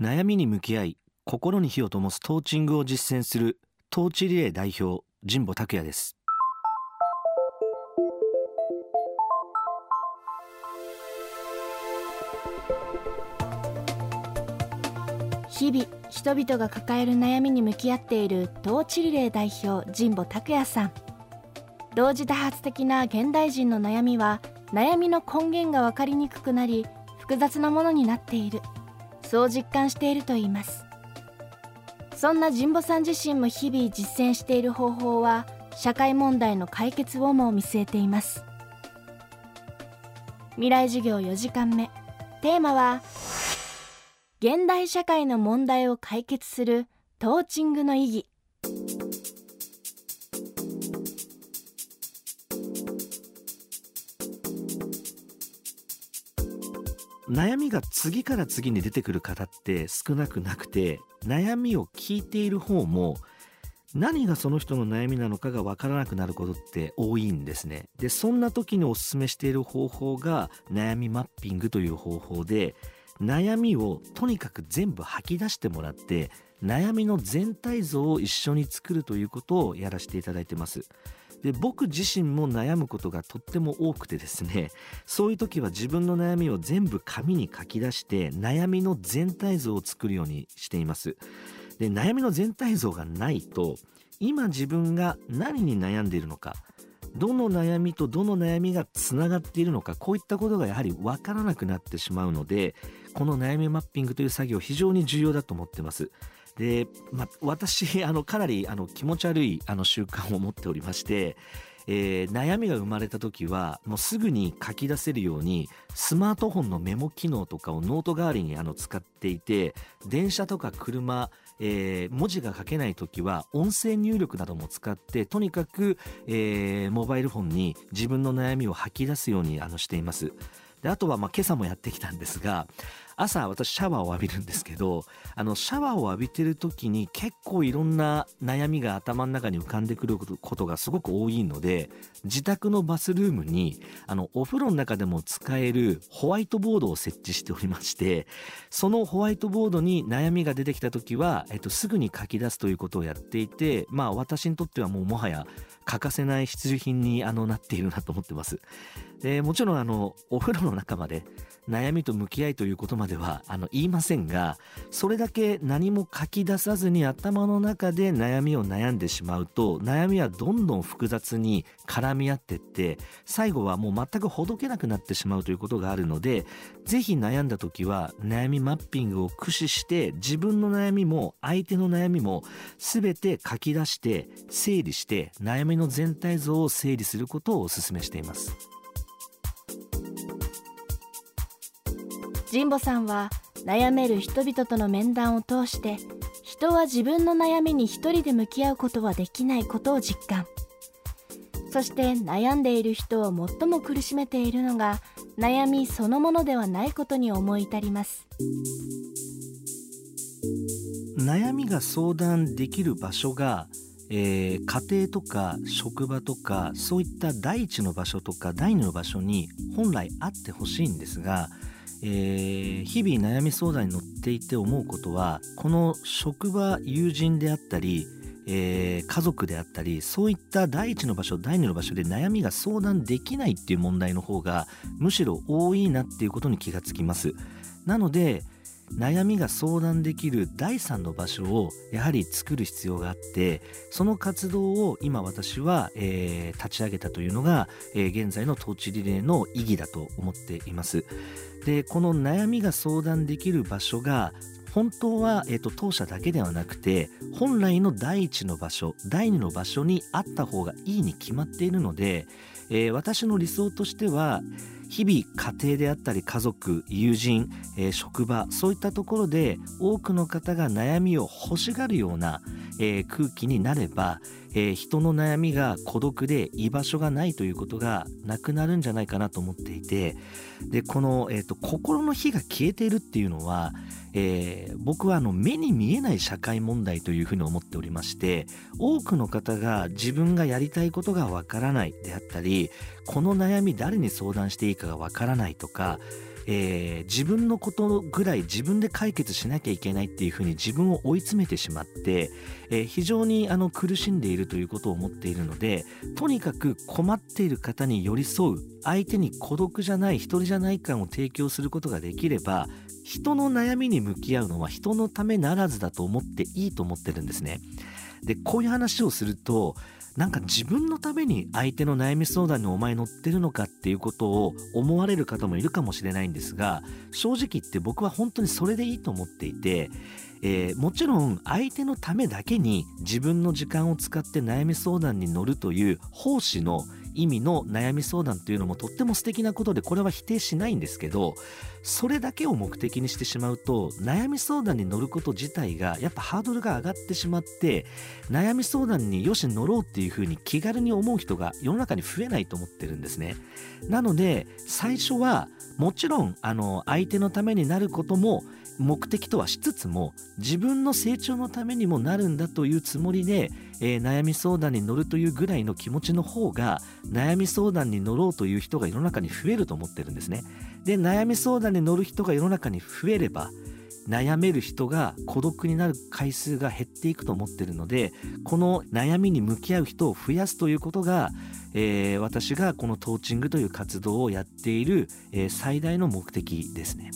悩みに向き合い心に火を灯すトーチングを実践するトーチリレー代表神保拓也です。日々人々が抱える悩みに向き合っているトーチリレー代表神保拓也さん。同時多発的な現代人の悩みは悩みの根源が分かりにくくなり複雑なものになっている。そう実感しているといいます。そんな神保さん自身も日々実践している方法は社会問題の解決をも見据えています。未来授業4時間目。テーマは現代社会の問題を解決するトーチングの意義。悩みが次から次に出てくる方って少なくなくて悩みを聞いている方も何がその人の悩みなのかが分からなくなることって多いんですね。でそんな時におすすめしている方法が悩みマッピングという方法で悩みをとにかく全部吐き出してもらって悩みの全体像を一緒に作るということをやらせていただいてます。で僕自身も悩むことがとっても多くてですねそういう時は自分の悩みを全部紙に書き出して悩みの全体像を作るようにしていますで悩みの全体像がないと今自分が何に悩んでいるのかどの悩みとどの悩みがつながっているのかこういったことがやはり分からなくなってしまうのでこの悩みマッピングという作業非常に重要だと思ってます。で、ま、私あのかなりあの気持ち悪いあの習慣を持っておりまして、えー、悩みが生まれた時はもうすぐに書き出せるようにスマートフォンのメモ機能とかをノート代わりにあの使っていて電車とか車えー、文字が書けない時は音声入力なども使ってとにかく、えー、モバイルフォンに自分の悩みを吐き出すようにあのしています。であとはまあ今朝もやってきたんですが朝私シャワーを浴びるんですけどあのシャワーを浴びてる時に結構いろんな悩みが頭の中に浮かんでくることがすごく多いので自宅のバスルームにあのお風呂の中でも使えるホワイトボードを設置しておりましてそのホワイトボードに悩みが出てきた時は、えっと、すぐに書き出すということをやっていてまあ私にとってはもうもはや欠かせない必需品にあのなっているなと思ってます。でもちろんあのお風呂の中まで悩みと向き合いということまでではあの言いませんがそれだけ何も書き出さずに頭の中で悩みを悩んでしまうと悩みはどんどん複雑に絡み合ってって最後はもう全くほどけなくなってしまうということがあるので是非悩んだ時は悩みマッピングを駆使して自分の悩みも相手の悩みも全て書き出して整理して悩みの全体像を整理することをお勧めしています。神保さんは悩める人々との面談を通して人は自分の悩みに一人で向き合うことはできないことを実感。そして悩んでいる人を最も苦しめているのが悩みそのものではないことに思い至ります。悩みが相談できる場所が、えー、家庭とか職場とかそういった第一の場所とか第二の場所に本来あってほしいんですがえー、日々悩み相談に乗っていて思うことはこの職場友人であったり、えー、家族であったりそういった第一の場所第二の場所で悩みが相談できないっていう問題の方がむしろ多いなっていうことに気がつきます。なので悩みが相談できる第三の場所をやはり作る必要があってその活動を今私は、えー、立ち上げたというのが、えー、現在の統治リレーの意義だと思っています。でこの悩みが相談できる場所が本当は、えーと、当社だけではなくて本来の第一の場所第二の場所にあった方がいいに決まっているので、えー、私の理想としては日々家庭であったり家族友人、えー、職場そういったところで多くの方が悩みを欲しがるような、えー、空気になれば、えー、人の悩みが孤独で居場所がないということがなくなるんじゃないかなと思っていてでこの、えーと、心の火が消えているっていうのは、えー、僕はあの目に見えない社会問題というふうに思っておりまして多くの方が自分がやりたいことがわからないであったりこの悩み誰に相談していいかがわからないとかえー、自分のことぐらい自分で解決しなきゃいけないっていうふうに自分を追い詰めてしまって、えー、非常にあの苦しんでいるということを思っているのでとにかく困っている方に寄り添う相手に孤独じゃない一人じゃない感を提供することができれば人の悩みに向き合うのは人のためならずだと思っていいと思ってるんですね。でこういう話をするとなんか自分のために相手の悩み相談にお前乗ってるのかっていうことを思われる方もいるかもしれないんですが正直言って僕は本当にそれでいいと思っていて、えー、もちろん相手のためだけに自分の時間を使って悩み相談に乗るという奉仕の意味の悩み相談というのもとっても素敵なことでこれは否定しないんですけどそれだけを目的にしてしまうと悩み相談に乗ること自体がやっぱハードルが上がってしまって悩み相談によし乗ろうっていうふうに気軽に思う人が世の中に増えないと思ってるんですね。なので最初はもちろんあの相手のためになることも目的とはしつつも自分の成長のためにもなるんだというつもりで、えー、悩み相談に乗るというぐらいの気持ちの方が悩み相談に乗ろうという人が世の中に増えると思ってるんですね。で悩み相談に乗る人が世の中に増えれば悩める人が孤独になる回数が減っていくと思ってるのでこの悩みに向き合う人を増やすということが、えー、私がこのトーチングという活動をやっている、えー、最大の目的ですね。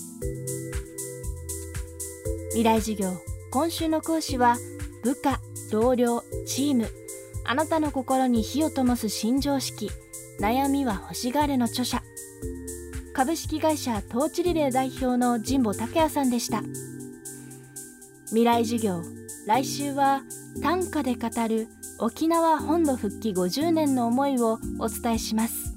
未来授業。今週の講師は部下同僚チーム。あなたの心に火を灯す新常識。悩みは欲しがれの著者。株式会社トーチリレー代表の神保拓也さんでした。未来授業。来週は短歌で語る沖縄本土復帰50年の思いをお伝えします。